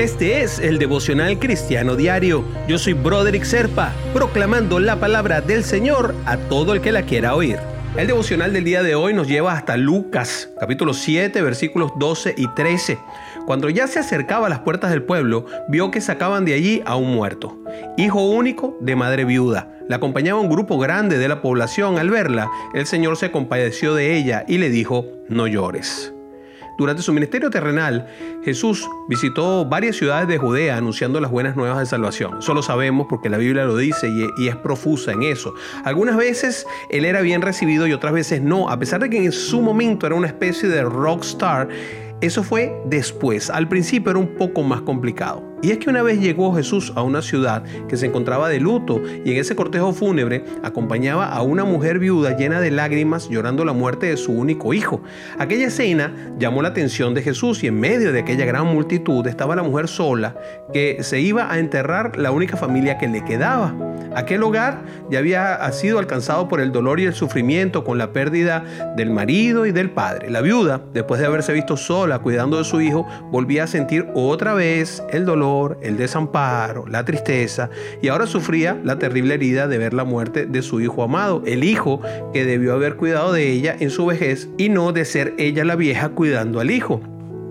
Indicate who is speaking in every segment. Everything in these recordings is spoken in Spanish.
Speaker 1: Este es el devocional cristiano diario. Yo soy Broderick Serpa, proclamando la palabra del Señor a todo el que la quiera oír. El devocional del día de hoy nos lleva hasta Lucas, capítulo 7, versículos 12 y 13. Cuando ya se acercaba a las puertas del pueblo, vio que sacaban de allí a un muerto, hijo único de madre viuda. Le acompañaba un grupo grande de la población. Al verla, el Señor se compadeció de ella y le dijo, no llores. Durante su ministerio terrenal, Jesús visitó varias ciudades de Judea anunciando las buenas nuevas de salvación. Eso lo sabemos porque la Biblia lo dice y es profusa en eso. Algunas veces él era bien recibido y otras veces no, a pesar de que en su momento era una especie de rockstar. Eso fue después. Al principio era un poco más complicado. Y es que una vez llegó Jesús a una ciudad que se encontraba de luto y en ese cortejo fúnebre acompañaba a una mujer viuda llena de lágrimas llorando la muerte de su único hijo. Aquella escena llamó la atención de Jesús y en medio de aquella gran multitud estaba la mujer sola que se iba a enterrar la única familia que le quedaba. Aquel hogar ya había sido alcanzado por el dolor y el sufrimiento con la pérdida del marido y del padre. La viuda, después de haberse visto sola cuidando de su hijo, volvía a sentir otra vez el dolor el desamparo, la tristeza y ahora sufría la terrible herida de ver la muerte de su hijo amado, el hijo que debió haber cuidado de ella en su vejez y no de ser ella la vieja cuidando al hijo.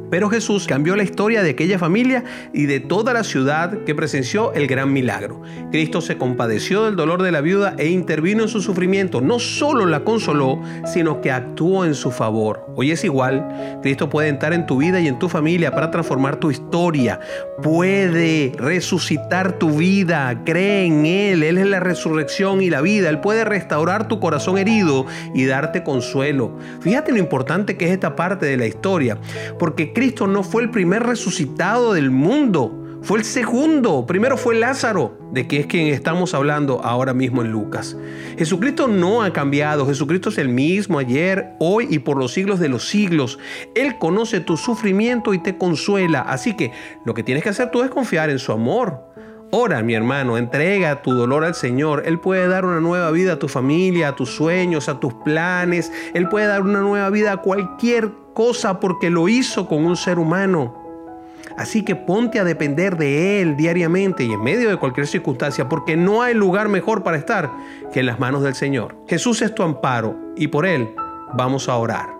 Speaker 1: Pero Jesús cambió la historia de aquella familia y de toda la ciudad que presenció el gran milagro. Cristo se compadeció del dolor de la viuda e intervino en su sufrimiento. No solo la consoló, sino que actuó en su favor. Hoy es igual. Cristo puede entrar en tu vida y en tu familia para transformar tu historia. Puede resucitar tu vida. Cree en Él. Él es resurrección y la vida. Él puede restaurar tu corazón herido y darte consuelo. Fíjate lo importante que es esta parte de la historia. Porque Cristo no fue el primer resucitado del mundo, fue el segundo. Primero fue Lázaro, de que es quien estamos hablando ahora mismo en Lucas. Jesucristo no ha cambiado, Jesucristo es el mismo ayer, hoy y por los siglos de los siglos. Él conoce tu sufrimiento y te consuela, así que lo que tienes que hacer tú es confiar en su amor. Ora, mi hermano, entrega tu dolor al Señor. Él puede dar una nueva vida a tu familia, a tus sueños, a tus planes. Él puede dar una nueva vida a cualquier cosa porque lo hizo con un ser humano. Así que ponte a depender de Él diariamente y en medio de cualquier circunstancia, porque no hay lugar mejor para estar que en las manos del Señor. Jesús es tu amparo y por Él vamos a orar.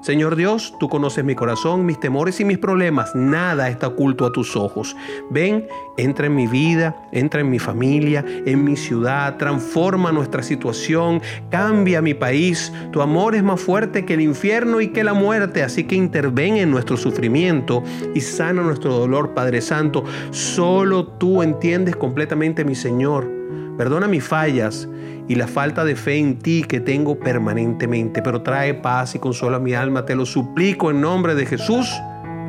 Speaker 1: Señor Dios, tú conoces mi corazón, mis temores y mis problemas. Nada está oculto a tus ojos. Ven, entra en mi vida, entra en mi familia, en mi ciudad, transforma nuestra situación, cambia mi país. Tu amor es más fuerte que el infierno y que la muerte, así que interven en nuestro sufrimiento y sana nuestro dolor, Padre Santo. Solo tú entiendes completamente, mi Señor Perdona mis fallas y la falta de fe en ti que tengo permanentemente, pero trae paz y consuela mi alma. Te lo suplico en nombre de Jesús.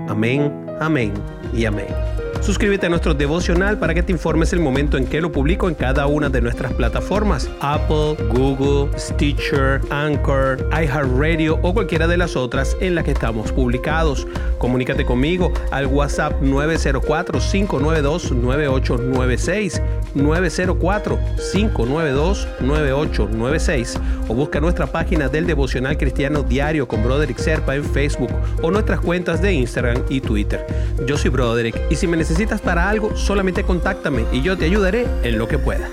Speaker 1: Amén, amén y amén. Suscríbete a nuestro devocional para que te informes el momento en que lo publico en cada una de nuestras plataformas: Apple, Google, Stitcher, Anchor, iHeartRadio o cualquiera de las otras en las que estamos publicados. Comunícate conmigo al WhatsApp 904-592-9896, 904-592-9896 o busca nuestra página del devocional cristiano diario con Broderick Serpa en Facebook o nuestras cuentas de Instagram y Twitter. Yo soy Broderick y si me necesitas para algo, solamente contáctame y yo te ayudaré en lo que pueda.